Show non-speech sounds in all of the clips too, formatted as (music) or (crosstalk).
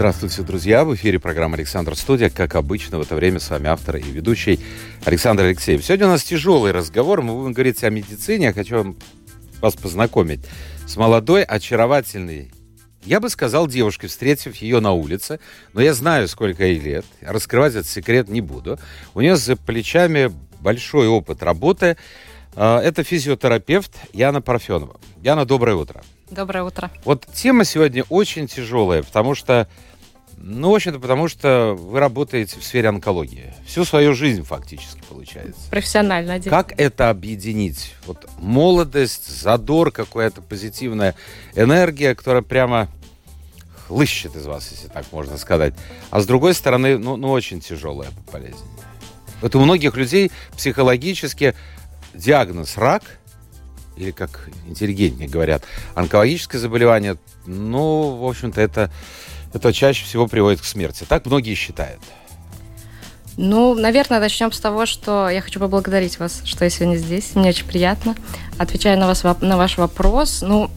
Здравствуйте, друзья! В эфире программа «Александр Студия». Как обычно, в это время с вами автор и ведущий Александр Алексеев. Сегодня у нас тяжелый разговор. Мы будем говорить о медицине. Я хочу вас познакомить с молодой, очаровательной, я бы сказал девушкой, встретив ее на улице. Но я знаю, сколько ей лет. Раскрывать этот секрет не буду. У нее за плечами большой опыт работы. А, это физиотерапевт Яна Парфенова. Яна, доброе утро. Доброе утро. Вот тема сегодня очень тяжелая, потому что ну, в общем-то, потому что вы работаете в сфере онкологии. Всю свою жизнь фактически получается. Профессионально. Один. Как это объединить? Вот молодость, задор, какая-то позитивная энергия, которая прямо хлыщет из вас, если так можно сказать. А с другой стороны, ну, ну очень тяжелая болезнь. Вот у многих людей психологически диагноз рак, или как интеллигентнее говорят, онкологическое заболевание, ну, в общем-то, это это чаще всего приводит к смерти. Так многие считают. Ну, наверное, начнем с того, что я хочу поблагодарить вас, что я сегодня здесь. Мне очень приятно. Отвечая на, вас, на ваш вопрос, ну,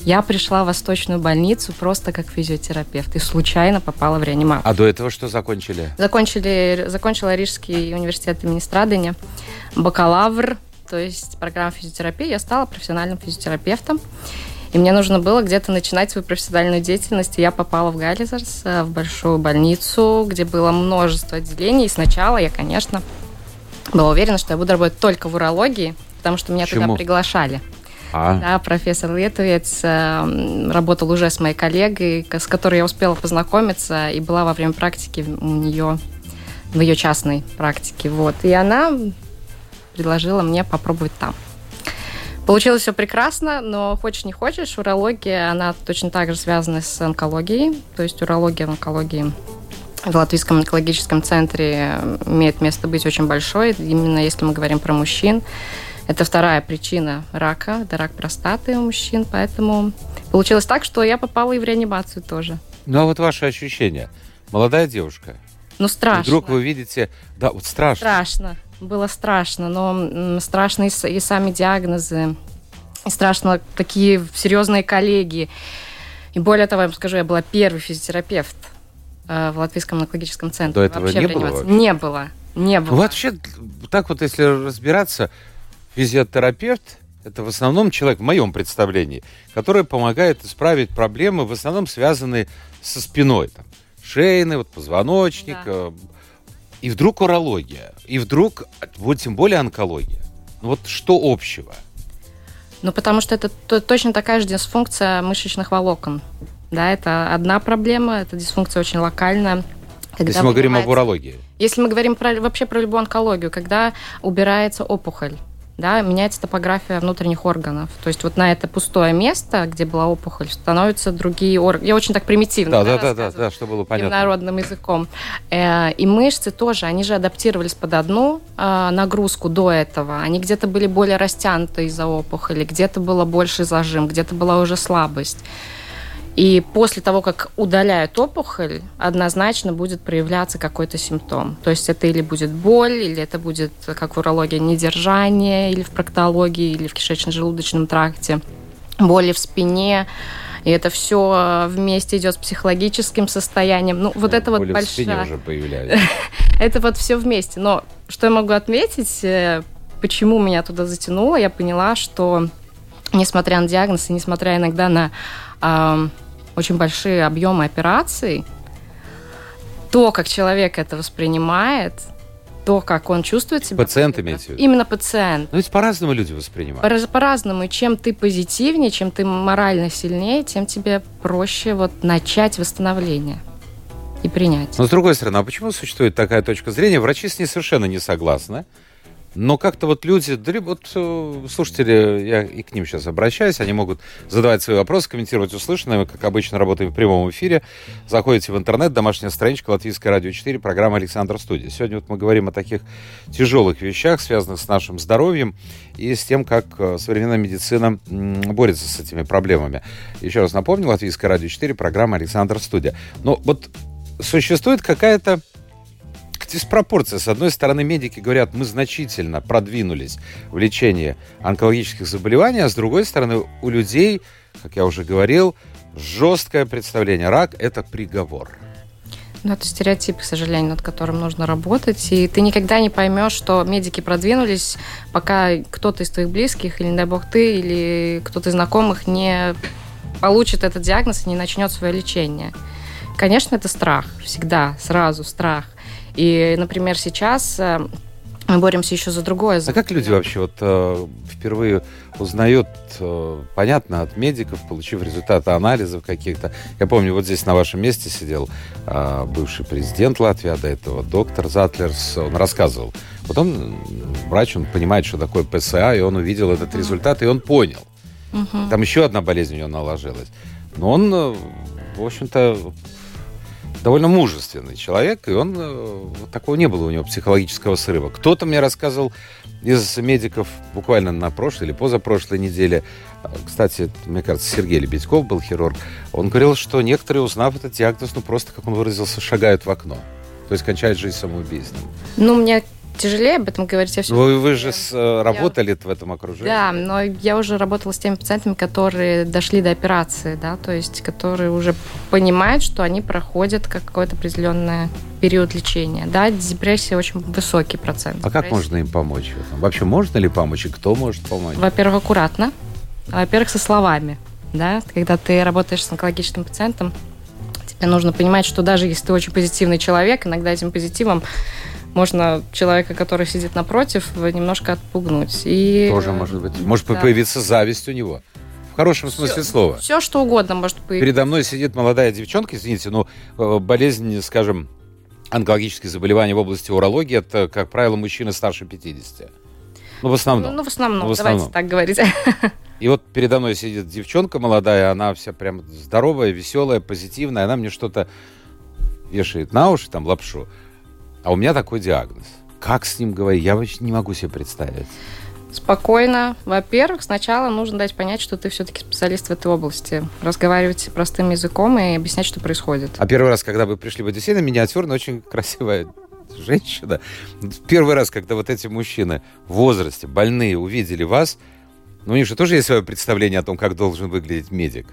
я пришла в Восточную больницу просто как физиотерапевт и случайно попала в реанимацию. А до этого что закончили? Закончили, закончила Рижский университет имени Страдания, бакалавр, то есть программа физиотерапии. Я стала профессиональным физиотерапевтом. И мне нужно было где-то начинать свою профессиональную деятельность. И я попала в Галлизерс, э, в большую больницу, где было множество отделений. И сначала я, конечно, была уверена, что я буду работать только в урологии, потому что меня Почему? туда приглашали. А. Да, профессор Летовец э, работал уже с моей коллегой, с которой я успела познакомиться и была во время практики у нее в ее частной практике. Вот. И она предложила мне попробовать там. Получилось все прекрасно, но хочешь не хочешь, урология, она точно так же связана с онкологией. То есть урология в онкологии в Латвийском онкологическом центре имеет место быть очень большой. Именно если мы говорим про мужчин. Это вторая причина рака, это рак простаты у мужчин. Поэтому получилось так, что я попала и в реанимацию тоже. Ну а вот ваши ощущения? Молодая девушка. Ну страшно. И вдруг вы видите, да, вот страшно. Страшно было страшно, но страшно и, сами диагнозы, и страшно такие серьезные коллеги. И более того, я вам скажу, я была первый физиотерапевт э, в Латвийском онкологическом центре. До этого вообще не было? Вообще? Не было. Не было. Вообще, так вот, если разбираться, физиотерапевт это в основном человек, в моем представлении, который помогает исправить проблемы, в основном связанные со спиной. Там, шейный, вот позвоночник, да. И вдруг урология, и вдруг, вот тем более онкология. Вот что общего? Ну, потому что это точно такая же дисфункция мышечных волокон. Да, это одна проблема, это дисфункция очень локальная. Когда Если мы говорим об урологии. Если мы говорим про, вообще про любую онкологию, когда убирается опухоль, да, меняется топография внутренних органов. То есть вот на это пустое место, где была опухоль, становятся другие органы. Я очень так примитивно да, да, да, да, да, чтобы было понятно. Народным языком. Э, и мышцы тоже, они же адаптировались под одну э, нагрузку до этого. Они где-то были более растянуты из-за опухоли, где-то было больше зажим, где-то была уже слабость. И после того, как удаляют опухоль, однозначно будет проявляться какой-то симптом. То есть это или будет боль, или это будет, как в урологии, недержание, или в проктологии, или в кишечно-желудочном тракте, боли в спине. И это все вместе идет с психологическим состоянием. Ну, вот это вот большая... в спине уже появлялись. (laughs) это вот все вместе. Но что я могу отметить, э, почему меня туда затянуло, я поняла, что несмотря на диагноз и несмотря иногда на э, очень большие объемы операций, то, как человек это воспринимает, то, как он чувствует себя. Пациент имеете в виду? Именно пациент. Ну, ведь по-разному люди воспринимают. По-разному. Чем ты позитивнее, чем ты морально сильнее, тем тебе проще вот начать восстановление и принять. Но с другой стороны, а почему существует такая точка зрения? Врачи с ней совершенно не согласны. Но как-то вот люди, вот э, слушатели, я и к ним сейчас обращаюсь, они могут задавать свои вопросы, комментировать услышанное. Мы, как обычно, работаем в прямом эфире. Заходите в интернет, домашняя страничка Латвийское радио 4, программа Александр Студия. Сегодня вот мы говорим о таких тяжелых вещах, связанных с нашим здоровьем и с тем, как э, современная медицина борется с этими проблемами. Еще раз напомню, Латвийское радио 4, программа Александр Студия. Но вот существует какая-то диспропорция. С одной стороны, медики говорят, мы значительно продвинулись в лечении онкологических заболеваний, а с другой стороны, у людей, как я уже говорил, жесткое представление. Рак – это приговор. Ну, это стереотип, к сожалению, над которым нужно работать. И ты никогда не поймешь, что медики продвинулись, пока кто-то из твоих близких, или, не дай бог, ты, или кто-то из знакомых не получит этот диагноз и не начнет свое лечение. Конечно, это страх. Всегда, сразу страх. И, например, сейчас э, мы боремся еще за другое. А как люди вообще вот э, впервые узнают, э, понятно, от медиков, получив результаты анализов каких-то? Я помню, вот здесь на вашем месте сидел э, бывший президент Латвии, а до этого доктор Затлерс, он рассказывал. Вот он, врач, он понимает, что такое ПСА, и он увидел этот результат, и он понял. Угу. Там еще одна болезнь у него наложилась. Но он, э, в общем-то, довольно мужественный человек, и он э, такого не было у него психологического срыва. Кто-то мне рассказывал из медиков буквально на прошлой или позапрошлой неделе, кстати, мне кажется, Сергей Лебедьков был хирург, он говорил, что некоторые, узнав этот диагноз, ну просто, как он выразился, шагают в окно. То есть кончают жизнь самоубийством. Ну, мне тяжелее об этом говорить. Я все вы, вы же с, э, работали я... в этом окружении. Да, но я уже работала с теми пациентами, которые дошли до операции, да, то есть которые уже понимают, что они проходят какой-то определенный период лечения. Да, депрессия очень высокий процент. А как можно им помочь? Вообще можно ли помочь и кто может помочь? Во-первых, аккуратно. Во-первых, со словами. Да? Когда ты работаешь с онкологическим пациентом, тебе нужно понимать, что даже если ты очень позитивный человек, иногда этим позитивом можно человека, который сидит напротив, немножко отпугнуть. И... Тоже может быть. Может да. появиться зависть у него. В хорошем смысле все, слова. Все, что угодно может появиться. Передо мной сидит молодая девчонка, извините, но э, болезнь, скажем, онкологические заболевания в области урологии, это, как правило, мужчины старше 50. Ну, в основном. Ну, ну в основном, ну, в основном. давайте так говорить. (laughs) И вот передо мной сидит девчонка молодая, она вся прям здоровая, веселая, позитивная, она мне что-то вешает на уши, там, лапшу. А у меня такой диагноз. Как с ним говорить? Я вообще не могу себе представить. Спокойно. Во-первых, сначала нужно дать понять, что ты все-таки специалист в этой области. Разговаривать простым языком и объяснять, что происходит. А первый раз, когда вы пришли в Одиссей, миниатюрная, очень красивая женщина. Первый раз, когда вот эти мужчины в возрасте, больные, увидели вас, ну, у них же тоже есть свое представление о том, как должен выглядеть медик.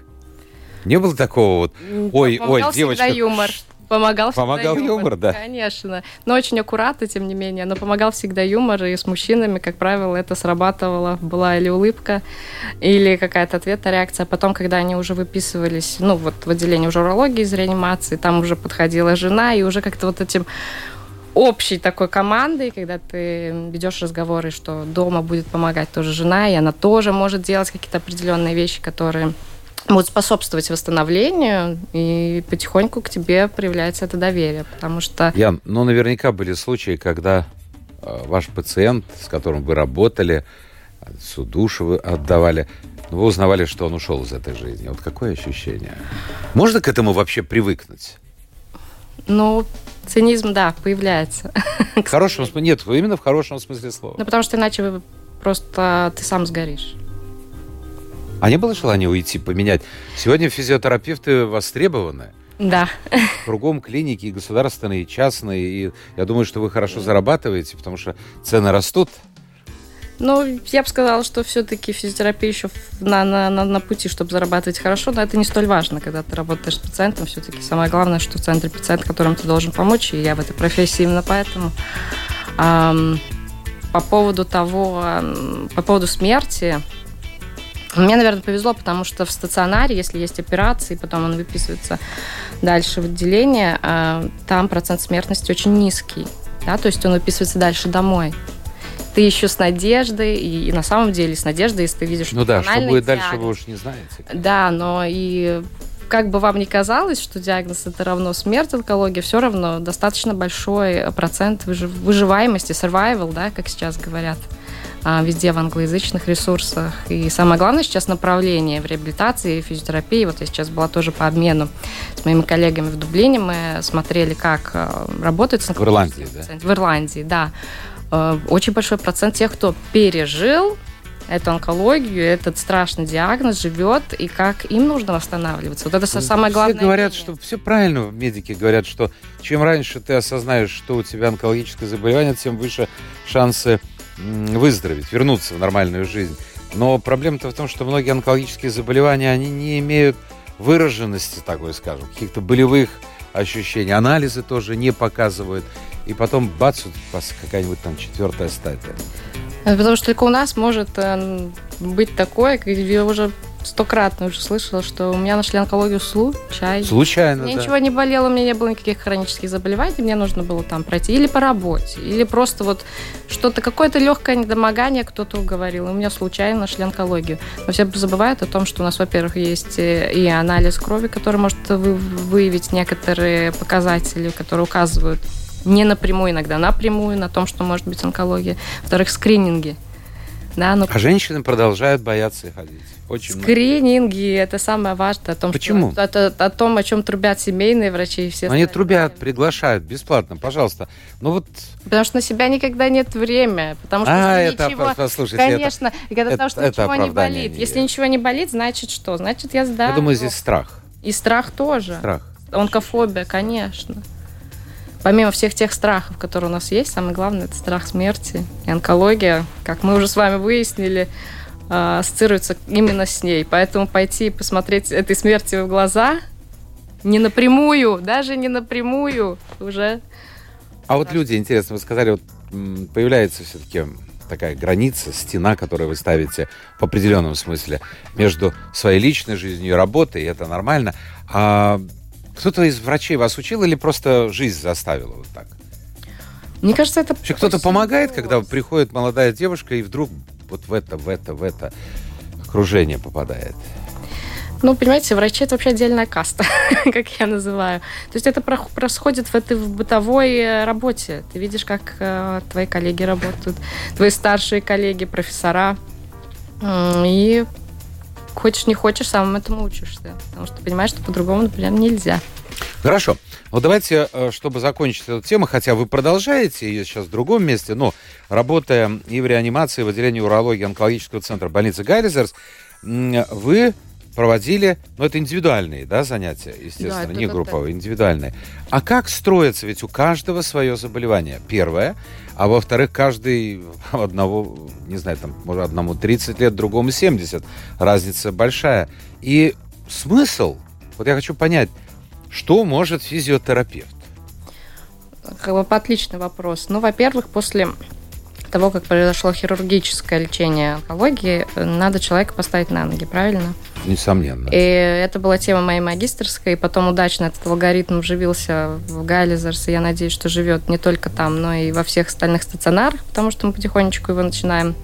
Не было такого вот, ой, ой, девочка, юмор. Помогал, помогал юмор, юмор, да. Конечно. Но очень аккуратно, тем не менее. Но помогал всегда юмор, и с мужчинами, как правило, это срабатывало. Была или улыбка, или какая-то ответная реакция. Потом, когда они уже выписывались, ну, вот в отделении уже урологии из реанимации, там уже подходила жена, и уже как-то вот этим общей такой командой, когда ты ведешь разговоры, что дома будет помогать тоже жена, и она тоже может делать какие-то определенные вещи, которые будут способствовать восстановлению, и потихоньку к тебе проявляется это доверие, потому что... Ян, ну наверняка были случаи, когда э, ваш пациент, с которым вы работали, всю душу вы отдавали, вы узнавали, что он ушел из этой жизни. Вот какое ощущение? Можно к этому вообще привыкнуть? Ну, цинизм, да, появляется. В хорошем смысле? Нет, именно в хорошем смысле слова. Ну, потому что иначе просто ты сам сгоришь. А не было желания уйти, поменять? Сегодня физиотерапевты востребованы. Да. Кругом клиники и государственные, и частные. И я думаю, что вы хорошо зарабатываете, потому что цены растут. Ну, я бы сказала, что все-таки физиотерапия еще на, на, на, на пути, чтобы зарабатывать хорошо, но это не столь важно, когда ты работаешь с пациентом. Все-таки самое главное, что в центре пациент, которому ты должен помочь, и я в этой профессии именно поэтому. Эм, по поводу того, по поводу смерти, мне, наверное, повезло, потому что в стационаре, если есть операции, потом он выписывается дальше в отделение, а, там процент смертности очень низкий. Да, то есть он выписывается дальше домой. Ты еще с надеждой, и, и на самом деле с надеждой, если ты видишь, Ну да, что будет диагноз, дальше, вы уж не знаете. Да, но и как бы вам ни казалось, что диагноз это равно смерть, онкология, все равно достаточно большой процент выживаемости, survival, да, как сейчас говорят везде в англоязычных ресурсах. И самое главное сейчас направление в реабилитации, физиотерапии. Вот я сейчас была тоже по обмену с моими коллегами в Дублине. Мы смотрели, как а, работает В Ирландии, да? В Ирландии, да. А, очень большой процент тех, кто пережил эту онкологию, этот страшный диагноз живет, и как им нужно восстанавливаться. Вот это Ну, самое главное. Все говорят, мнение. что все правильно, медики говорят, что чем раньше ты осознаешь, что у тебя онкологическое заболевание, тем выше шансы выздороветь, вернуться в нормальную жизнь. Но проблема-то в том, что многие онкологические заболевания, они не имеют выраженности, такой скажем, каких-то болевых ощущений. Анализы тоже не показывают. И потом, бац, какая-нибудь там четвертая стадия. Это Потому что только у нас может э, быть такое, я уже стократно уже слышала, что у меня нашли онкологию случайно. Случайно, меня да. ничего не болело, у меня не было никаких хронических заболеваний, мне нужно было там пройти или по работе, или просто вот что-то, какое-то легкое недомогание кто-то уговорил, и у меня случайно нашли онкологию. Но все забывают о том, что у нас, во-первых, есть э, и анализ крови, который может вы- выявить некоторые показатели, которые указывают не напрямую, иногда напрямую на том, что может быть онкология. Во-вторых, скрининги. Да, но А женщины продолжают бояться ходить. Очень много. скрининги это самое важное о том, Почему? что это, о том, о чем трубят семейные врачи и все. Они трубят, приглашают бесплатно, пожалуйста. Ну вот, Потому что на себя никогда нет времени. Потому что а, если это, ничего... послушайте, это- Конечно, и когда- потому это- что это ничего не болит. не Если ничего не болит, значит что? Значит, я здоров. я думаю, здесь страх. И страх тоже. Страх. Онкофобия, конечно. Помимо всех тех страхов, которые у нас есть, самое главное это страх смерти. И онкология, как мы уже с вами выяснили, а, ассоциируется именно с ней. Поэтому пойти и посмотреть этой смерти в глаза не напрямую, даже не напрямую, уже А вот люди, интересно, вы сказали, вот появляется все-таки такая граница, стена, которую вы ставите в определенном смысле между своей личной жизнью и работой, и это нормально. А кто-то из врачей вас учил или просто жизнь заставила вот так? Мне кажется, это... Вообще кто-то помогает, когда приходит молодая девушка и вдруг вот в это, в это, в это окружение попадает? Ну, понимаете, врачи это вообще отдельная каста, (laughs) как я называю. То есть это происходит в этой в бытовой э, работе. Ты видишь, как э, твои коллеги работают, твои старшие коллеги, профессора. И хочешь не хочешь, сам этому учишься. Потому что понимаешь, что по-другому, например, нельзя. Хорошо. Вот давайте, э, чтобы закончить эту тему, хотя вы продолжаете ее сейчас в другом месте, но работая и в реанимации, в отделении урологии онкологического центра больницы Гайлизерс, вы проводили, ну, это индивидуальные, да, занятия, естественно, это- не групповые, индивидуальные. А как строится? Ведь у каждого свое заболевание. Первое. А во-вторых, каждый (laughs) одного, не знаю, там, может, одному 30 лет, другому 70. Разница большая. И смысл, вот я хочу понять, что может физиотерапевт? Как бы отличный вопрос. Ну, во-первых, после того, как произошло хирургическое лечение онкологии, э, надо человека поставить на ноги, правильно? Несомненно. И это была тема моей магистрской, и потом удачно этот алгоритм вживился в Гайлизерс, и я надеюсь, что живет не только там, но и во всех остальных стационарах, потому что мы потихонечку его начинаем,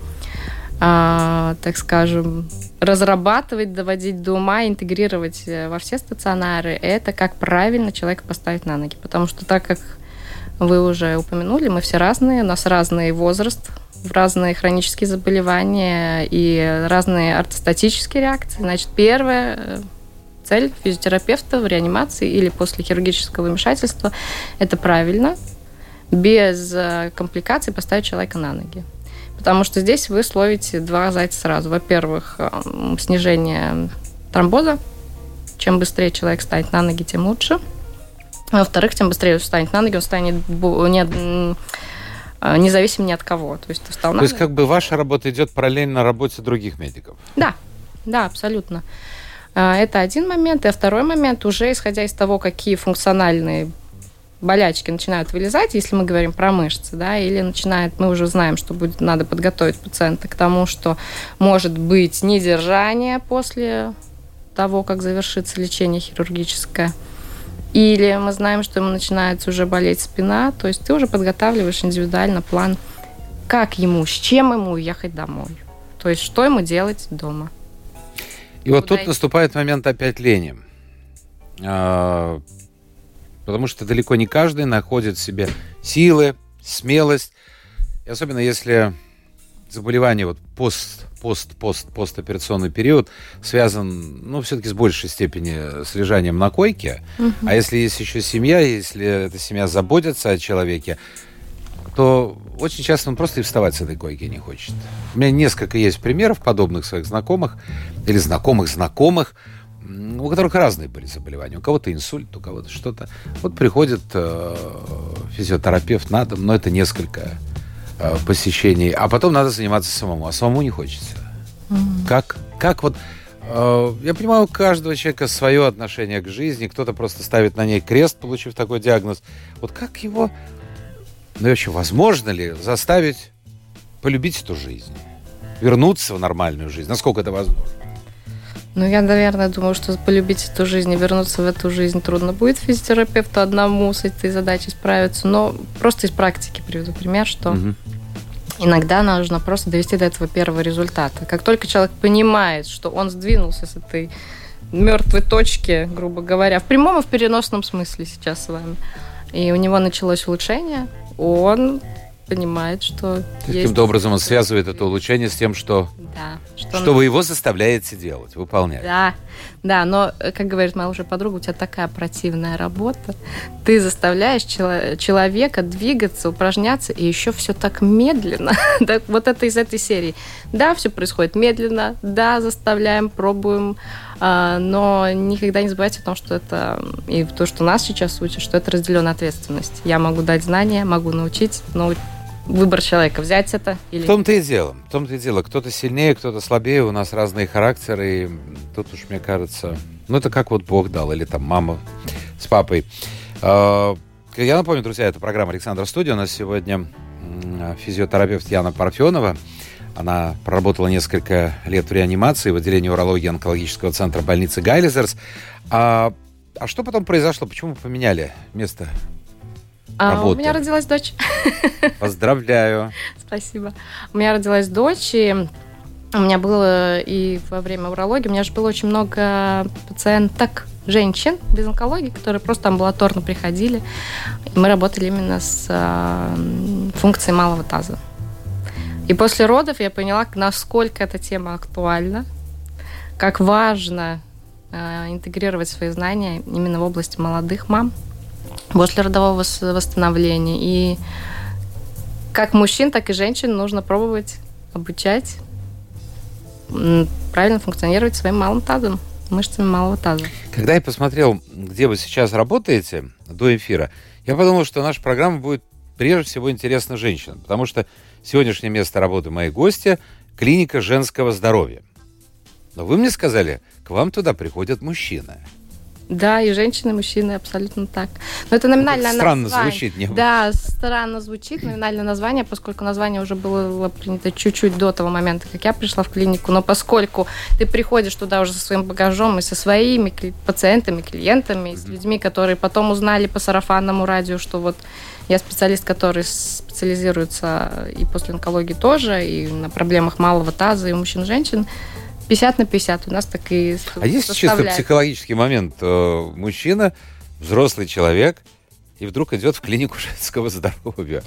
а, так скажем, разрабатывать, доводить до ума, интегрировать э, во все стационары. Это как правильно человека поставить на ноги, потому что так как вы уже упомянули, мы все разные, у нас разный возраст, разные хронические заболевания и разные ортостатические реакции. Значит, первая э, цель физиотерапевта в реанимации или после хирургического вмешательства – это правильно, без э, компликаций поставить человека на ноги. Потому что здесь вы словите два зайца сразу. Во-первых, эм, снижение тромбоза. Чем быстрее человек станет на ноги, тем лучше. А Во-вторых, тем быстрее он встанет на ноги, он станет не, э, независим ни от кого. То есть ты встал То есть как бы ваша работа идет параллельно работе других медиков? Да, да, абсолютно. А, Это один момент. И второй момент, уже исходя из того, какие функциональные болячки начинают вылезать, если мы говорим про мышцы, да, или начинает, мы уже знаем, что будет, надо подготовить пациента к тому, что может быть недержание после того, как завершится лечение хирургическое, или мы знаем, что ему начинает уже болеть спина, то есть ты уже подготавливаешь индивидуально план, как ему, с чем ему ехать домой. То есть что ему делать дома. И вот тут идти? наступает момент опять лени. А, потому что далеко не каждый находит в себе силы, смелость. И особенно если заболевание вот пост, пост, пост, постоперационный период связан, ну, все-таки с большей степени с лежанием на койке. Угу. А если есть еще семья, если эта семья заботится о человеке, то очень часто он просто и вставать с этой койки не хочет. У меня несколько есть примеров подобных своих знакомых или знакомых знакомых, у которых разные были заболевания. У кого-то инсульт, у кого-то что-то. Вот приходит э, физиотерапевт на дом, но это несколько э, посещений, а потом надо заниматься самому, а самому не хочется. Mm-hmm. Как, как вот э, я понимаю, у каждого человека свое отношение к жизни, кто-то просто ставит на ней крест, получив такой диагноз. Вот как его, ну и вообще, возможно ли заставить полюбить эту жизнь, вернуться в нормальную жизнь, насколько это возможно? Ну, я, наверное, думаю, что полюбить эту жизнь и вернуться в эту жизнь трудно будет физиотерапевту одному с этой задачей справиться. Но просто из практики приведу пример, что угу. иногда нужно просто довести до этого первого результата. Как только человек понимает, что он сдвинулся с этой мертвой точки, грубо говоря, в прямом и в переносном смысле сейчас с вами, и у него началось улучшение, он понимает, что Каким-то образом он связывает это улучшение с тем, что, да, что, что вы его заставляете делать, выполнять. Да, да, но, э, как говорит моя уже подруга, у тебя такая противная работа. Ты заставляешь чело- человека двигаться, упражняться, и еще все так медленно. (laughs) так, вот это из этой серии. Да, все происходит медленно, да, заставляем, пробуем, а, но никогда не забывайте о том, что это, и то, что нас сейчас учат, что это разделенная ответственность. Я могу дать знания, могу научить, но выбор человека, взять это или... В том-то и дело. В том-то и дело. Кто-то сильнее, кто-то слабее, у нас разные характеры. И тут уж, мне кажется, ну, это как вот Бог дал, или там мама с папой. А, я напомню, друзья, это программа Александра Студия. У нас сегодня физиотерапевт Яна Парфенова. Она проработала несколько лет в реанимации в отделении урологии онкологического центра больницы Гайлизерс. А, а что потом произошло? Почему поменяли место а, у меня родилась дочь. (laughs) Поздравляю. Спасибо. У меня родилась дочь, и у меня было и во время урологии, у меня же было очень много пациенток, женщин без онкологии, которые просто амбулаторно приходили. И мы работали именно с э, функцией малого таза. И после родов я поняла, насколько эта тема актуальна, как важно э, интегрировать свои знания именно в области молодых мам после родового восстановления. И как мужчин, так и женщин нужно пробовать обучать правильно функционировать своим малым тазом, мышцами малого таза. Когда я посмотрел, где вы сейчас работаете до эфира, я подумал, что наша программа будет прежде всего интересна женщинам, потому что сегодняшнее место работы моей гости – клиника женского здоровья. Но вы мне сказали, к вам туда приходят мужчины. Да, и женщины, и мужчины, абсолютно так. Но это номинальное это странно название. звучит. Не... Да, странно звучит номинальное название, поскольку название уже было принято чуть-чуть до того момента, как я пришла в клинику. Но поскольку ты приходишь туда уже со своим багажом и со своими пациентами, клиентами, mm-hmm. с людьми, которые потом узнали по сарафанному радио, что вот я специалист, который специализируется и после онкологии тоже, и на проблемах малого таза, и у мужчин и женщин, 50 на 50 у нас так и А есть чисто психологический момент? Э, мужчина, взрослый человек, и вдруг идет в клинику (laughs) женского здоровья.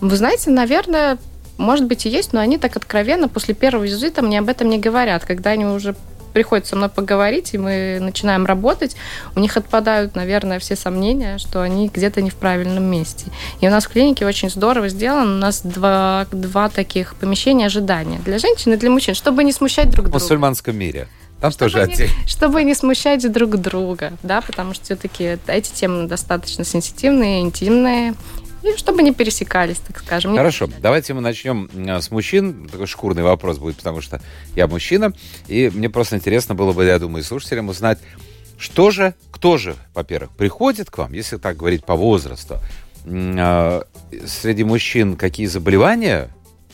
Вы знаете, наверное, может быть и есть, но они так откровенно после первого визита мне об этом не говорят. Когда они уже приходит со мной поговорить, и мы начинаем работать, у них отпадают, наверное, все сомнения, что они где-то не в правильном месте. И у нас в клинике очень здорово сделано. У нас два, два таких помещения ожидания для женщин и для мужчин, чтобы не смущать друг друга. В мусульманском мире. Там чтобы тоже отдельно. (laughs) Чтобы не смущать друг друга, да, потому что все-таки эти темы достаточно сенситивные, интимные, и чтобы не пересекались, так скажем. Хорошо, давайте мы начнем с мужчин. Такой шкурный вопрос будет, потому что я мужчина. И мне просто интересно было бы, я думаю, слушателям узнать, что же, кто же, во-первых, приходит к вам, если так говорить по возрасту, э, среди мужчин какие заболевания,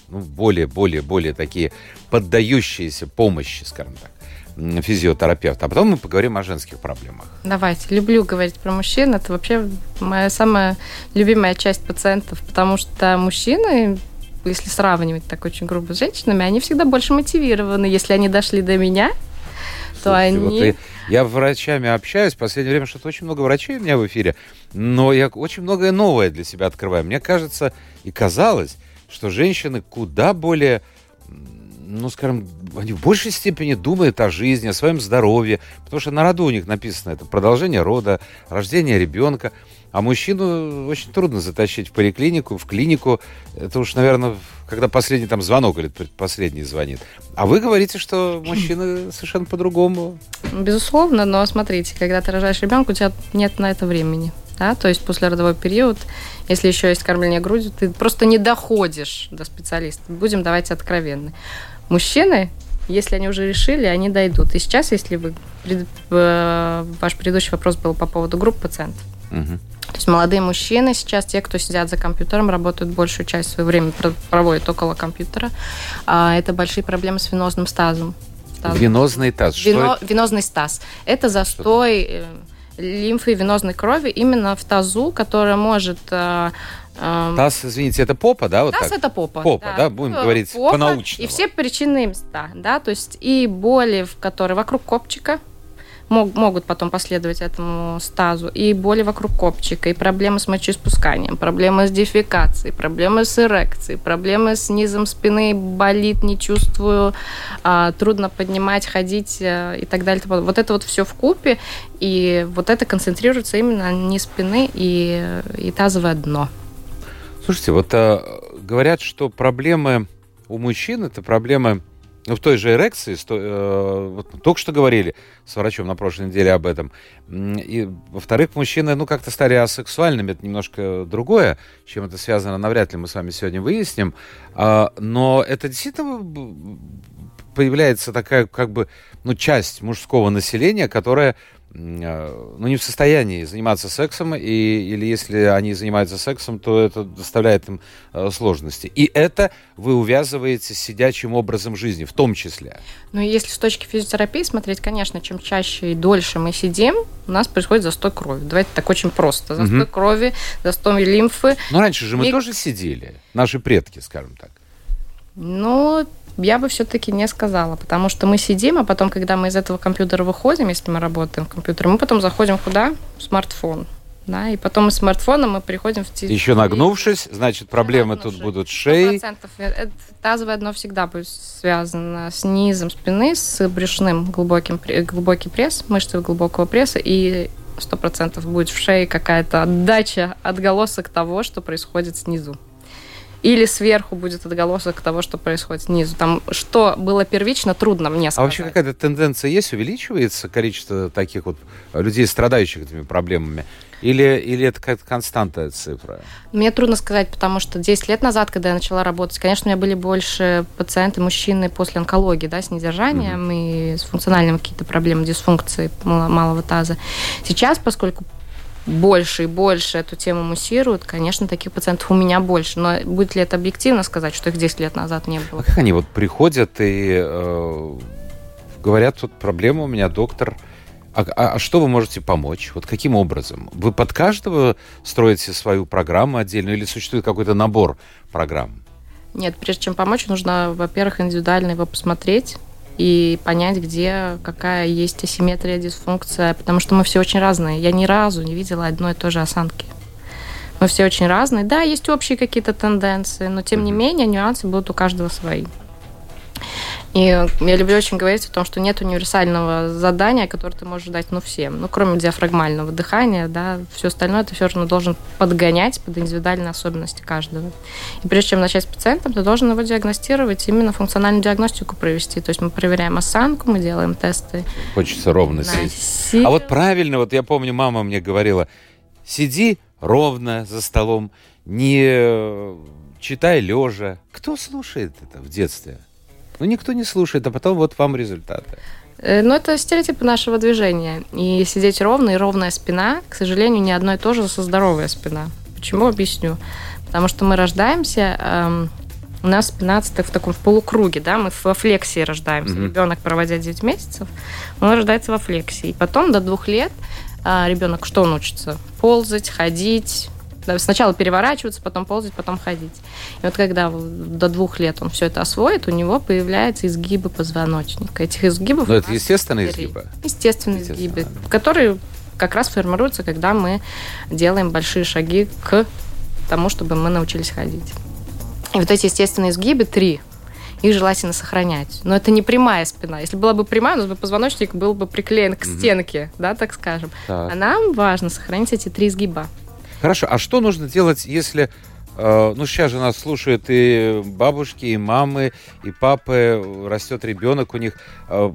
ну, более, более, более такие поддающиеся помощи, скажем так, физиотерапевт, а потом мы поговорим о женских проблемах. Давайте. Люблю говорить про мужчин. Это вообще моя самая любимая часть пациентов, потому что мужчины, если сравнивать так очень грубо с женщинами, они всегда больше мотивированы. Если они дошли до меня, то они... Вот я, я врачами общаюсь, в последнее время что-то очень много врачей у меня в эфире, но я очень многое новое для себя открываю. Мне кажется и казалось, что женщины куда более ну, скажем, они в большей степени думают о жизни, о своем здоровье, потому что на роду у них написано это продолжение рода, рождение ребенка. А мужчину очень трудно затащить в поликлинику, в клинику. Это уж, наверное, когда последний там звонок или последний звонит. А вы говорите, что (clears throat) мужчины совершенно по-другому. Безусловно, но смотрите, когда ты рожаешь ребенка, у тебя нет на это времени. Да? То есть после родовой период, если еще есть кормление грудью, ты просто не доходишь до специалиста. Будем давайте откровенны. Мужчины, если они уже решили, они дойдут. И сейчас, если вы э, ваш предыдущий вопрос был по поводу групп пациентов, угу. То есть молодые мужчины сейчас, те, кто сидят за компьютером, работают большую часть своего времени, проводят около компьютера. А, это большие проблемы с венозным стазом. стазом. Венозный таз. Вино, Что Венозный стаз. Это застой э, лимфы и венозной крови именно в тазу, которая может э, Таз, извините, это попа, да? Вот Таз так? это попа. Попа, да, да будем говорить по-научному. И все причинные места, да, то есть и боли, в которые вокруг копчика, мог, могут потом последовать этому стазу, и боли вокруг копчика, и проблемы с мочеиспусканием, проблемы с дефекацией, проблемы с эрекцией, проблемы с низом спины, болит, не чувствую, а, трудно поднимать, ходить а, и так далее. Вот это вот все в купе, и вот это концентрируется именно не спины и, и тазовое дно. Слушайте, вот а, говорят, что проблемы у мужчин это проблемы ну, в той же эрекции, сто, э, вот, только что говорили с врачом на прошлой неделе об этом. И, во-вторых, мужчины, ну, как-то стали асексуальными, это немножко другое, чем это связано, навряд ли мы с вами сегодня выясним. А, но это действительно появляется такая, как бы, ну, часть мужского населения, которая ну, не в состоянии заниматься сексом, и, или если они занимаются сексом, то это доставляет им э, сложности. И это вы увязываете с сидячим образом жизни, в том числе. Ну, если с точки физиотерапии смотреть, конечно, чем чаще и дольше мы сидим, у нас происходит застой крови. Давайте так очень просто. Застой угу. крови, застой лимфы. Но раньше же мы Мик... тоже сидели, наши предки, скажем так. Ну, я бы все-таки не сказала, потому что мы сидим, а потом, когда мы из этого компьютера выходим, если мы работаем в компьютере, мы потом заходим куда? В смартфон. Да, и потом из смартфона мы приходим в телефон. Еще нагнувшись, значит, проблемы тут будут шеи. 100%. Это тазовое дно всегда будет связано с низом спины, с брюшным глубоким, глубокий пресс, мышцы глубокого пресса, и сто процентов будет в шее какая-то отдача, отголосок того, что происходит снизу или сверху будет отголосок того, что происходит снизу. Там что было первично, трудно мне сказать. А вообще какая-то тенденция есть? Увеличивается количество таких вот людей, страдающих этими проблемами? Или, или это какая-то константная цифра? Мне трудно сказать, потому что 10 лет назад, когда я начала работать, конечно, у меня были больше пациенты, мужчины после онкологии, да, с недержанием mm-hmm. и с функциональными какие-то проблемы, дисфункции малого таза. Сейчас, поскольку больше и больше эту тему муссируют, конечно, таких пациентов у меня больше. Но будет ли это объективно сказать, что их 10 лет назад не было? А как они вот приходят и э, говорят, вот проблема у меня, доктор, а, а, а что вы можете помочь? Вот каким образом? Вы под каждого строите свою программу отдельную или существует какой-то набор программ? Нет, прежде чем помочь, нужно, во-первых, индивидуально его посмотреть, и понять, где какая есть асимметрия, дисфункция, потому что мы все очень разные. Я ни разу не видела одной и той же осанки. Мы все очень разные. Да, есть общие какие-то тенденции, но тем не менее нюансы будут у каждого свои. И я люблю очень говорить о том, что нет универсального задания, которое ты можешь дать ну, всем. Ну, кроме диафрагмального дыхания, да, все остальное ты все равно должен подгонять под индивидуальные особенности каждого. И прежде чем начать с пациентом, ты должен его диагностировать, именно функциональную диагностику провести. То есть мы проверяем осанку, мы делаем тесты. Хочется ровно сидеть. А вот правильно, вот я помню, мама мне говорила, сиди ровно за столом, не читай лежа. Кто слушает это в детстве? Ну, никто не слушает, а потом вот вам результаты. Э, ну, это стереотипы нашего движения. И сидеть ровно и ровная спина, к сожалению, не одно и то же со здоровая спина. Почему? Объясню. Потому что мы рождаемся, эм, у нас спина в таком в полукруге, да, мы во флексии рождаемся. Mm-hmm. Ребенок, проводя 9 месяцев, он рождается во флексии. И потом до двух лет э, ребенок что он учится? Ползать, ходить, Сначала переворачиваться, потом ползать, потом ходить. И вот когда до двух лет он все это освоит, у него появляются изгибы позвоночника. Этих изгибов... Но у это естественные три. изгибы. Естественные Естественно. изгибы, которые как раз формируются, когда мы делаем большие шаги к тому, чтобы мы научились ходить. И вот эти естественные изгибы, три, их желательно сохранять. Но это не прямая спина. Если была бы прямая, у нас бы позвоночник был бы приклеен к стенке, да, так скажем. Так. А нам важно сохранить эти три изгиба. Хорошо, а что нужно делать, если... э, ну, сейчас же нас слушают и бабушки, и мамы, и папы, растет ребенок у них, э,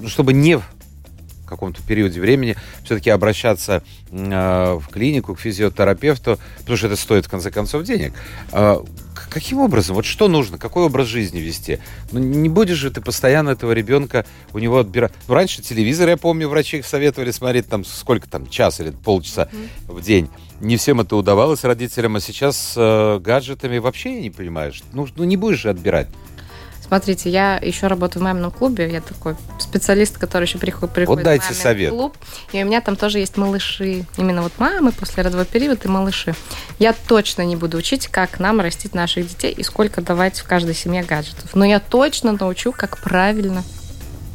м, чтобы не в каком-то периоде времени все-таки обращаться э, в клинику, к физиотерапевту, потому что это стоит, в конце концов, денег. Каким образом? Вот что нужно? Какой образ жизни вести? Ну, не будешь же ты постоянно этого ребенка у него отбирать. Ну, раньше телевизор, я помню, врачи советовали смотреть там сколько там, час или полчаса в день. Не всем это удавалось родителям, а сейчас с э, гаджетами вообще не понимаешь. Ну, ну, не будешь же отбирать. Смотрите, я еще работаю в мамином клубе. Я такой специалист, который еще приходит, приходит дайте в совет. клуб. И у меня там тоже есть малыши. Именно вот мамы после родовой период и малыши. Я точно не буду учить, как нам растить наших детей и сколько давать в каждой семье гаджетов. Но я точно научу, как правильно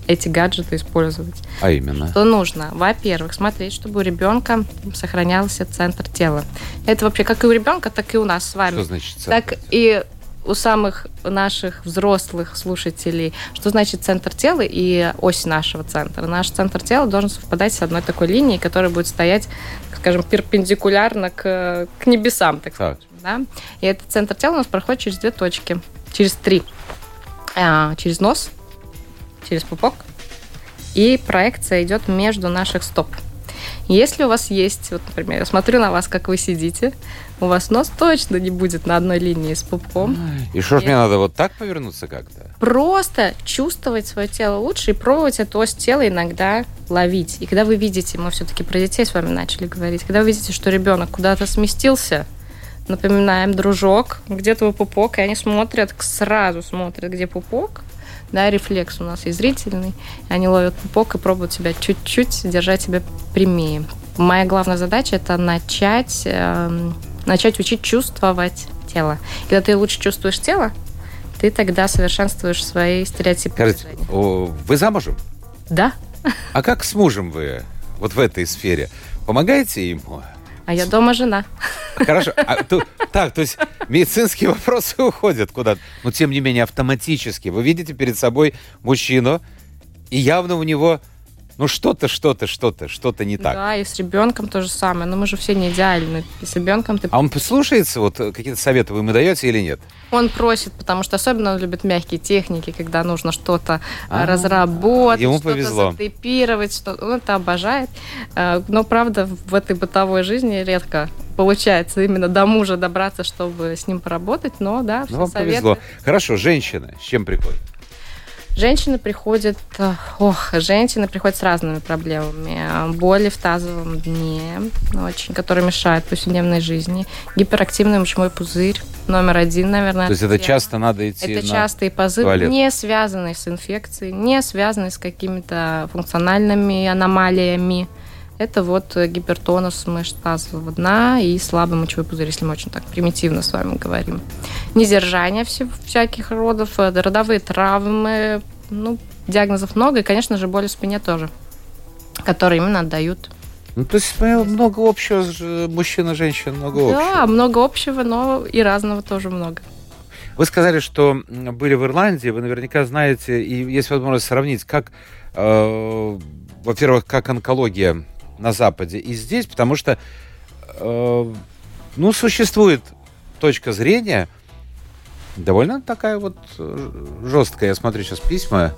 эти гаджеты использовать. А именно. Что нужно? Во-первых, смотреть, чтобы у ребенка сохранялся центр тела. Это вообще как и у ребенка, так и у нас с вами. Что значит Так центр? и у самых наших взрослых слушателей, что значит центр тела и ось нашего центра. Наш центр тела должен совпадать с одной такой линией, которая будет стоять, скажем, перпендикулярно к, к небесам, так Так. скажем. Да? И этот центр тела у нас проходит через две точки, через три. А, через нос, через пупок, и проекция идет между наших стоп. Если у вас есть, вот, например, я смотрю на вас, как вы сидите, у вас нос точно не будет на одной линии с пупком. И что ж мне надо вот так повернуться как-то? Просто чувствовать свое тело лучше и пробовать эту ось тела иногда ловить. И когда вы видите, мы все-таки про детей с вами начали говорить, когда вы видите, что ребенок куда-то сместился, напоминаем, дружок, где твой пупок, и они смотрят, сразу смотрят, где пупок, да, рефлекс у нас и зрительный, они ловят пупок и пробуют себя чуть-чуть держать себя прямее. Моя главная задача это начать, эм, начать учить чувствовать тело. Когда ты лучше чувствуешь тело, ты тогда совершенствуешь свои стереотипы. Скажите, о, вы замужем? Да, А как с мужем вы вот в этой сфере? Помогаете ему? А я дома жена. Хорошо. А, то- так, то есть медицинские (laughs) вопросы уходят куда-то. Но тем не менее автоматически. Вы видите перед собой мужчину, и явно у него ну что-то, что-то, что-то, что-то не так. Да, и с ребенком то же самое. Но мы же все не идеальны. И с ребенком ты... А он послушается, вот э, какие-то советы вы ему даете или нет? Он просит, потому что особенно он любит мягкие техники, когда нужно что-то А, а, разработать, ему что-то затейпировать, что он это обожает. Э, Но правда в этой бытовой жизни редко получается именно до мужа добраться, чтобы с ним поработать. Но да, все Ну, вам советы. повезло. Хорошо, женщины с чем приходят? Женщины приходят, э, ох, женщины приходят с разными проблемами. Боли в тазовом дне, очень, которые мешают повседневной жизни. Гиперактивный мочевой пузырь, номер один, наверное. То есть это тема. часто надо идти Это на... частые позывы, туалет. не связанные с инфекцией, не связанные с какими-то функциональными аномалиями. Это вот э, гипертонус мышц тазового дна и слабый мочевой пузырь, если мы очень так примитивно с вами говорим. Несдержание все, всяких родов, э, родовые травмы, ну, диагнозов много, и, конечно же, боли в спине тоже, которые именно отдают. Ну, то есть э, много общего мужчин и женщин, много общего. Да, много общего, но и разного тоже много. Вы сказали, что были в Ирландии, вы наверняка знаете, и есть возможность сравнить, как, э, во-первых, как онкология на Западе и здесь, потому что, э, ну, существует точка зрения, довольно такая вот э, жесткая. Я смотрю сейчас письма,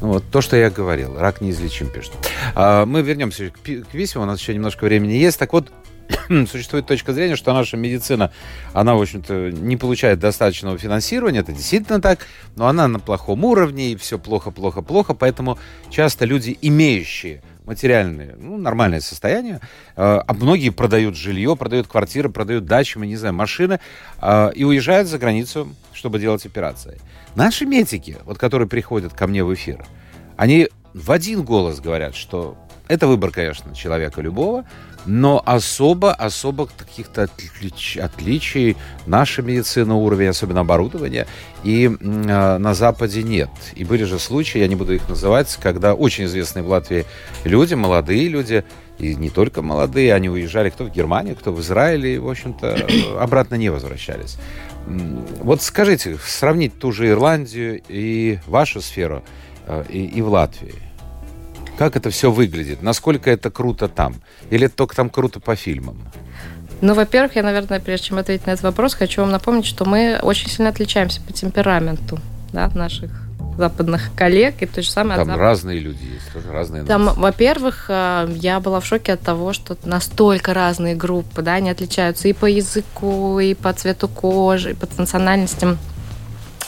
вот то, что я говорил. Рак неизлечим, пишет. А, мы вернемся к, к письмам, у нас еще немножко времени есть. Так вот, (coughs) существует точка зрения, что наша медицина, она, в общем-то, не получает достаточного финансирования, это действительно так, но она на плохом уровне, и все плохо, плохо, плохо, поэтому часто люди, имеющие материальное, ну, нормальное состояние, э, а многие продают жилье, продают квартиры, продают дачи, мы не знаю, машины, э, и уезжают за границу, чтобы делать операции. Наши медики, вот которые приходят ко мне в эфир, они в один голос говорят, что это выбор, конечно, человека любого, но особо, особо каких-то отлич, отличий наша медицина, уровень, особенно оборудования, и э, на Западе нет. И были же случаи, я не буду их называть, когда очень известные в Латвии люди, молодые люди, и не только молодые, они уезжали кто в Германию, кто в Израиль, и, в общем-то, обратно не возвращались. Вот скажите, сравнить ту же Ирландию и вашу сферу, э, и, и в Латвии. Как это все выглядит? Насколько это круто там? Или это только там круто по фильмам? Ну, во-первых, я, наверное, прежде чем ответить на этот вопрос, хочу вам напомнить, что мы очень сильно отличаемся по темпераменту да, наших западных коллег, и то же самое Там от разные люди есть, тоже разные Там, нации. во-первых, э, я была в шоке от того, что настолько разные группы, да, они отличаются и по языку, и по цвету кожи, и по национальностям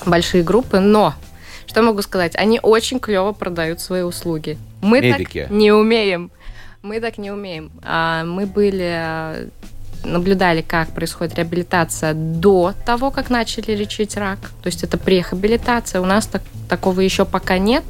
большие группы, но что могу сказать? Они очень клево продают свои услуги. Мы Медики. так не умеем. Мы так не умеем. А, Мы были наблюдали, как происходит реабилитация до того, как начали лечить рак. То есть это прехабилитация. У нас так, такого еще пока нет,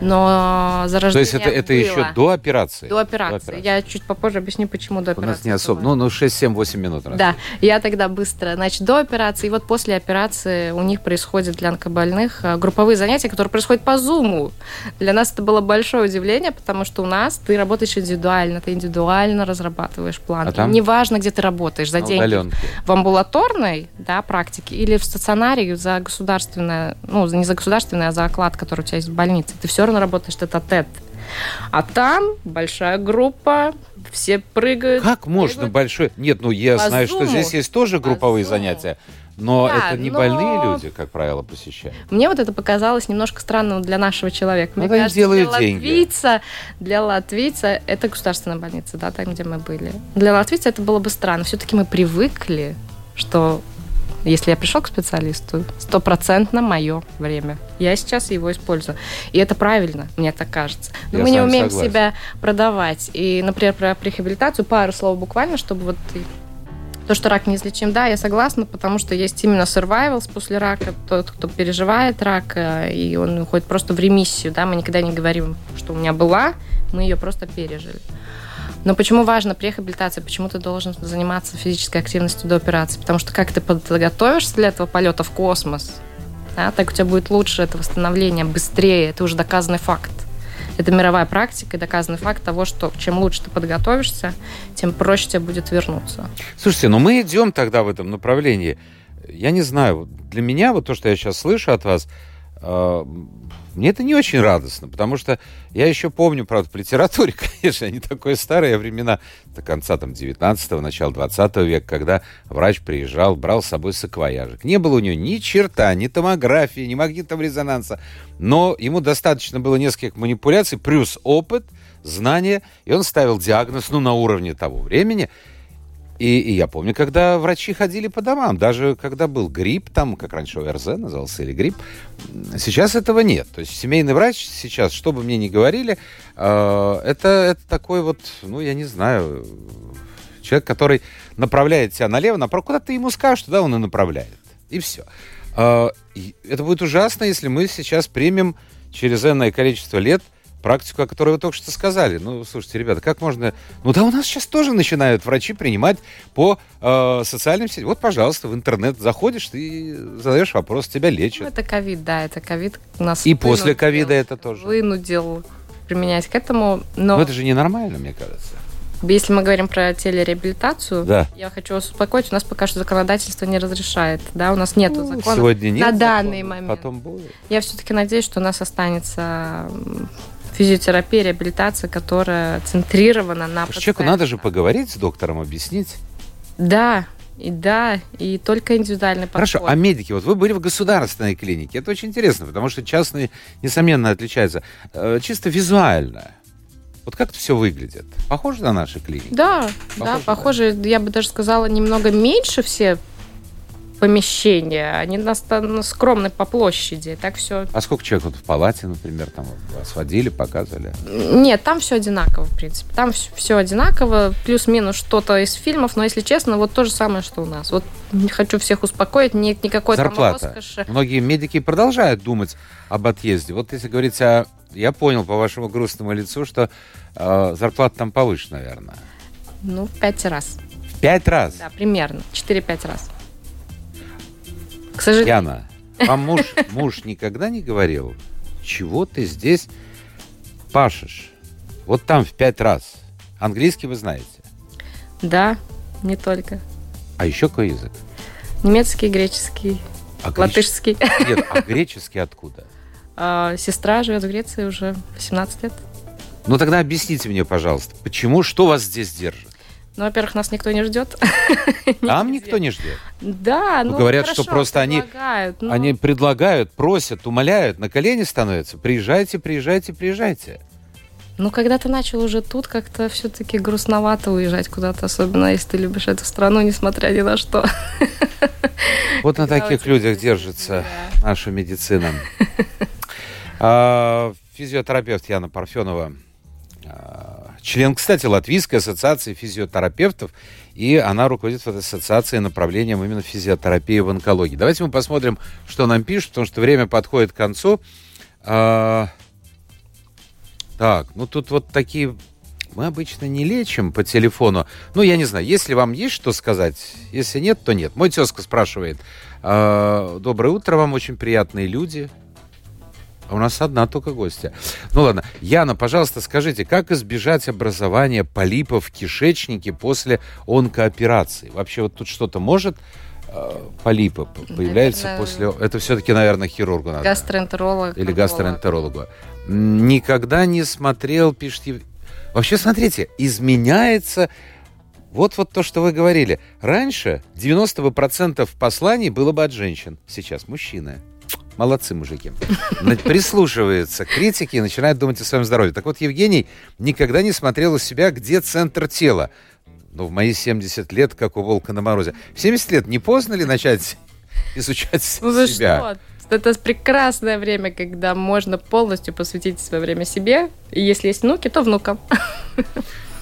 но зарождение То есть это, это было. еще до операции? До операции. операции. Я чуть попозже объясню, почему до У операции. нас не особо. Ну, ну 6, 7, 8 минут. раз. Да, я тогда быстро, значит, до операции, и вот после операции у них происходит для онкобольных э, групповые занятия, которые происходят по Зуму. Для нас это было большое удивление, потому что у нас ты работаешь индивидуально, ты индивидуально разрабатываешь план. А там? Неважно, где ты работаешь, за деньги. удаленке. В амбулаторной да, практике или в стационаре за государственное, ну, не за государственное, а за оклад, который у тебя есть в больнице. Ты все равно работаешь тет-а-тет. А там большая группа, все прыгают. Как можно бегают. большой... Нет, ну я По знаю, что Зуму. здесь есть тоже По групповые Зуму. занятия, но Да, это не но- больные люди, как правило, посещают. Мне вот это показалось немножко странным для нашего человека. Ну, Мне да, они кажется, делают для деньги. латвийца, для латвийца это государственная больница, да, там, где мы были. Для латвийца это было бы странно. Все-таки мы привыкли, что если я пришел к специалисту, стопроцентно мое время. Я сейчас его использую. И это правильно, мне так кажется. Но Я мы не умеем согласен. себя продавать. И, например, про рехабилитацию пару слов буквально, чтобы вот то, что рак неизлечим, да, я согласна, потому что есть именно survivals после рака, тот, кто переживает рак, э, и он уходит просто в ремиссию, да, мы никогда не говорим, что у меня была, мы ее просто пережили. Но почему важна прехабилитация? Почему ты должен заниматься физической активностью до операции? Потому что как ты подготовишься для этого полета в космос, да, так у тебя будет лучше это восстановление, быстрее. Это уже доказанный факт. Это мировая практика и доказанный факт того, что чем лучше ты подготовишься, тем проще тебе будет вернуться. Слушайте, ну мы идем тогда в этом направлении. Я не знаю, для меня вот то, что я сейчас слышу от вас, э, мне это не очень радостно, потому что я еще помню, правда, в литературе, (laughs) конечно, не такое старые времена, до конца там 19-го, начала 20 века, когда врач приезжал, брал с собой саквояжик. Не было у него ни черта, ни томографии, ни магнитного резонанса, но ему достаточно было нескольких манипуляций, плюс опыт, знания, и он ставил диагноз, ну, на уровне того времени, и, и я помню, когда врачи ходили по домам, даже когда был грипп, там, как раньше ОРЗ назывался, или грипп, сейчас этого нет. То есть семейный врач сейчас, что бы мне ни говорили, э, это, это такой вот, ну, я не знаю, человек, который направляет тебя налево, направо, куда ты ему скажешь, туда он и направляет. И все. Э, это будет ужасно, если мы сейчас примем через энное количество лет практику, о которой вы только что сказали. Ну, слушайте, ребята, как можно... Ну да, у нас сейчас тоже начинают врачи принимать по э, социальным сетям. Вот, пожалуйста, в интернет заходишь, ты задаешь вопрос, тебя Ну, лечат. это ковид, да, это ковид нас И после ковида это тоже. Вынудил применять к этому. Но Но это же ненормально, мне кажется. если мы говорим про телереабилитацию, Да. я хочу вас успокоить, у нас пока что законодательство не разрешает. Да, у нас нет Ну, закона. Сегодня нет на закона, данный момент. Потом будет. Я все-таки надеюсь, что у нас останется физиотерапия, реабилитация, которая центрирована на Человеку надо же поговорить с доктором, объяснить. Да, и да, и только индивидуальный подход. Хорошо, а медики, вот вы были в государственной клинике, это очень интересно, потому что частные, несомненно, отличаются э, чисто визуально. Вот как это все выглядит? Похоже на наши клиники? Да, Похоже, да, да? похоже, я бы даже сказала, немного меньше все помещения. Они нас там скромны по площади. Так все. А сколько человек вот в палате, например, там вас водили, показывали? Нет, там все одинаково, в принципе. Там все одинаково, плюс-минус что-то из фильмов, но если честно, вот то же самое, что у нас. Вот не хочу всех успокоить, нет никакой там Зарплата. роскоши. Многие медики продолжают думать об отъезде. Вот если говорить о... Я понял по вашему грустному лицу, что э, зарплата там повыше, наверное. Ну, в пять раз. В пять раз? Да, примерно. 4-5 раз. К сожалению. Яна, вам муж, муж никогда не говорил, чего ты здесь пашешь? Вот там в пять раз. Английский вы знаете. Да, не только. А еще какой язык? Немецкий, греческий, А греч- латышский. Нет, а греческий откуда? (laughs) А, Сестра живет в Греции уже 18 лет. Ну тогда объясните мне, пожалуйста, почему, что вас здесь держит? Ну, во-первых, нас никто не ждет. (laughs) Нигде. никто не ждет. Да, Ну, ну, говорят, что хорошо, просто они- но- Они предлагают, просят, умоляют, на колени становятся. Приезжайте, приезжайте, приезжайте. Ну, когда ты начал уже тут, как-то все-таки грустновато уезжать куда-то, особенно если ты любишь эту страну, несмотря ни на что. (laughs) Вот на таких людях держится наша медицина. (laughs) А, Физиотерапевт Яна Парфенова. Член, кстати, Латвийской ассоциации физиотерапевтов, и она руководит этой ассоциации направлением именно физиотерапии в онкологии. Давайте мы посмотрим, что нам пишут, потому что время подходит к концу. А, Так, ну тут вот такие... Мы обычно не лечим по телефону. Ну, я не знаю, если вам есть что сказать, если нет, то нет. Мой тезка спрашивает, «А, доброе утро вам, очень приятные люди. А у нас одна только гостья. Ну ладно, Яна, пожалуйста, скажите, как избежать образования полипов в кишечнике после онкооперации? Вообще вот тут что-то может э, полипы п- появляется Наверное, после... Это все-таки, наверное, хирургу надо. Гастроэнтеролог. Или гастроэнтерологу. Никогда не смотрел, пишет... Ев- Вообще, смотрите, изменяется... Вот вот то, что вы говорили. Раньше 90% посланий было бы от женщин. Сейчас мужчины. Молодцы, мужики. Прислушиваются к критике и начинают думать о своем здоровье. Так вот, Евгений никогда не смотрел у себя, где центр тела. Ну, в мои 70 лет, как у волка на морозе. В 70 лет не поздно ли начать изучать Ну себя? что? Это прекрасное время, когда можно полностью посвятить свое время себе. И если есть внуки, то внукам.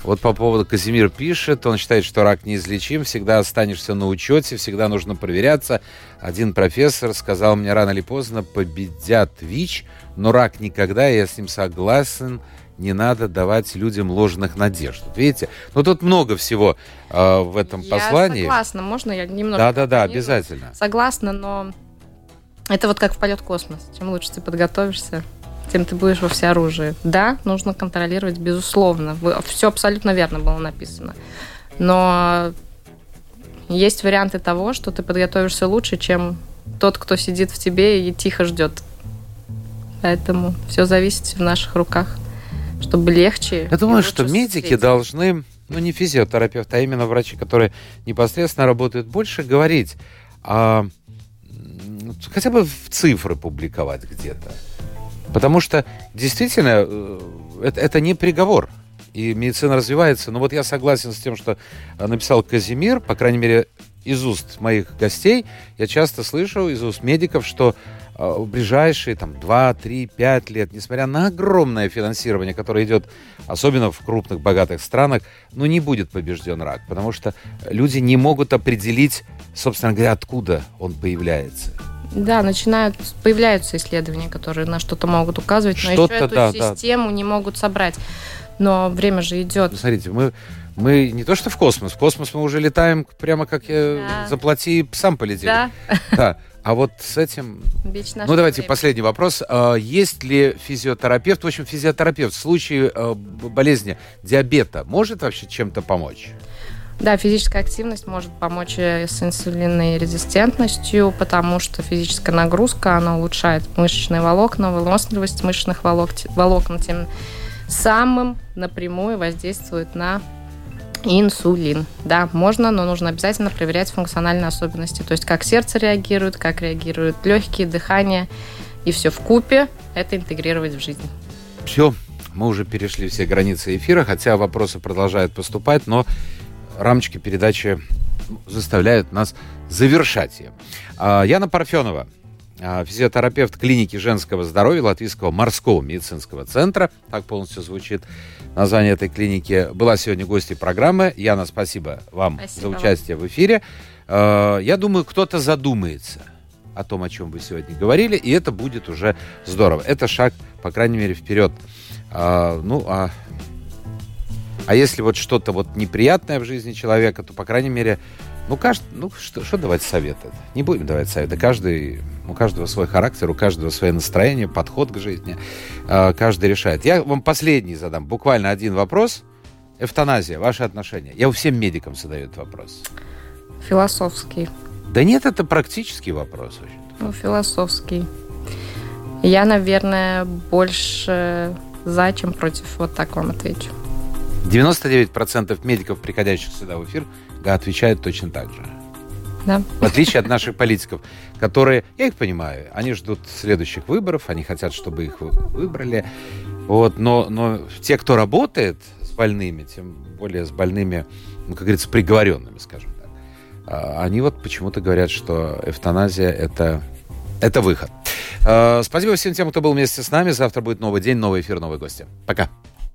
Вот по поводу Казимир пишет, он считает, что рак неизлечим, всегда останешься на учете, всегда нужно проверяться. Один профессор сказал мне, рано или поздно победят ВИЧ, но рак никогда, я с ним согласен, не надо давать людям ложных надежд. Вот видите? Ну тут много всего э, в этом Я послании. согласна, можно я немного... Да-да-да, обязательно. Согласна, но это вот как в полет в космос. Чем лучше ты подготовишься, тем ты будешь во всеоружии. Да, нужно контролировать, безусловно. Все абсолютно верно было написано. Но есть варианты того, что ты подготовишься лучше, чем тот, кто сидит в тебе и тихо ждет. Поэтому все зависит в наших руках, чтобы легче. Я думаю, что медики встретить. должны, ну не физиотерапевты, а именно врачи, которые непосредственно работают, больше говорить, а, хотя бы в цифры публиковать где-то. Потому что действительно э, это, это не приговор. И медицина развивается. Но вот я согласен с тем, что э, написал Казимир, по крайней мере, из уст моих гостей, я часто слышу из уст медиков, что э, в ближайшие там, 2, 3, 5 лет, несмотря на огромное финансирование, которое идет, особенно в крупных богатых странах, ну, не будет побежден рак, потому что люди не могут определить, собственно говоря, откуда он появляется. Да, начинают, появляются исследования, которые на что-то могут указывать, но Что-то, еще эту да, да. систему не могут собрать. Но время же идет. Смотрите, мы, мы не то что в космос, в космос мы уже летаем прямо как э, Да. заплати, сам полетели. Да, Да. А вот с этим... бич ну, давайте последний вопрос. А, есть ли физиотерапевт, в общем, физиотерапевт в случае э, болезни диабета может вообще чем-то помочь? Да, физическая активность может помочь э, с инсулинной резистентностью, потому что физическая нагрузка, она улучшает мышечные волокна, выносливость мышечных волок, волокон, тем самым напрямую воздействует на инсулин. Да, можно, но нужно обязательно проверять функциональные особенности, то есть как сердце реагирует, как реагируют легкие, дыхание, и все в купе это интегрировать в жизнь. Все, мы уже перешли все границы эфира, хотя вопросы продолжают поступать, но рамочки передачи заставляют нас завершать ее. А, Яна Парфенова, а, физиотерапевт клиники женского здоровья Латвийского морского медицинского центра, так полностью звучит название этой клиники, была сегодня гостьей программы. Яна, спасибо вам Спасибо за участие в эфире. А, Я думаю, кто-то задумается о том, о чем вы сегодня говорили, и это будет уже здорово. Это шаг, по крайней мере, вперед. Ну, а А если вот что-то вот неприятное в жизни человека, то, по крайней мере, ну, каждый, ну что, что давать советы? Не будем давать советы. Каждый, у каждого свой характер, у каждого свое настроение, подход к жизни. Э, каждый решает. Я вам последний задам, буквально один вопрос. Эвтаназия, ваши отношения. Я у всем медикам задаю этот вопрос. Философский. Да нет, это практический вопрос. Ну, философский. Я, наверное, больше за, чем против. Вот так вам отвечу. 99% медиков, приходящих сюда в эфир, отвечают точно так же. Да. В отличие от наших политиков, которые, я их понимаю, они ждут следующих выборов, они хотят, чтобы их выбрали. Вот, но, но те, кто работает с больными, тем более с больными, ну, как говорится, приговоренными, скажем так, а, они вот почему-то говорят, что эвтаназия это, это выход. А, спасибо всем тем, кто был вместе с нами. Завтра будет новый день, новый эфир, новые гости. Пока.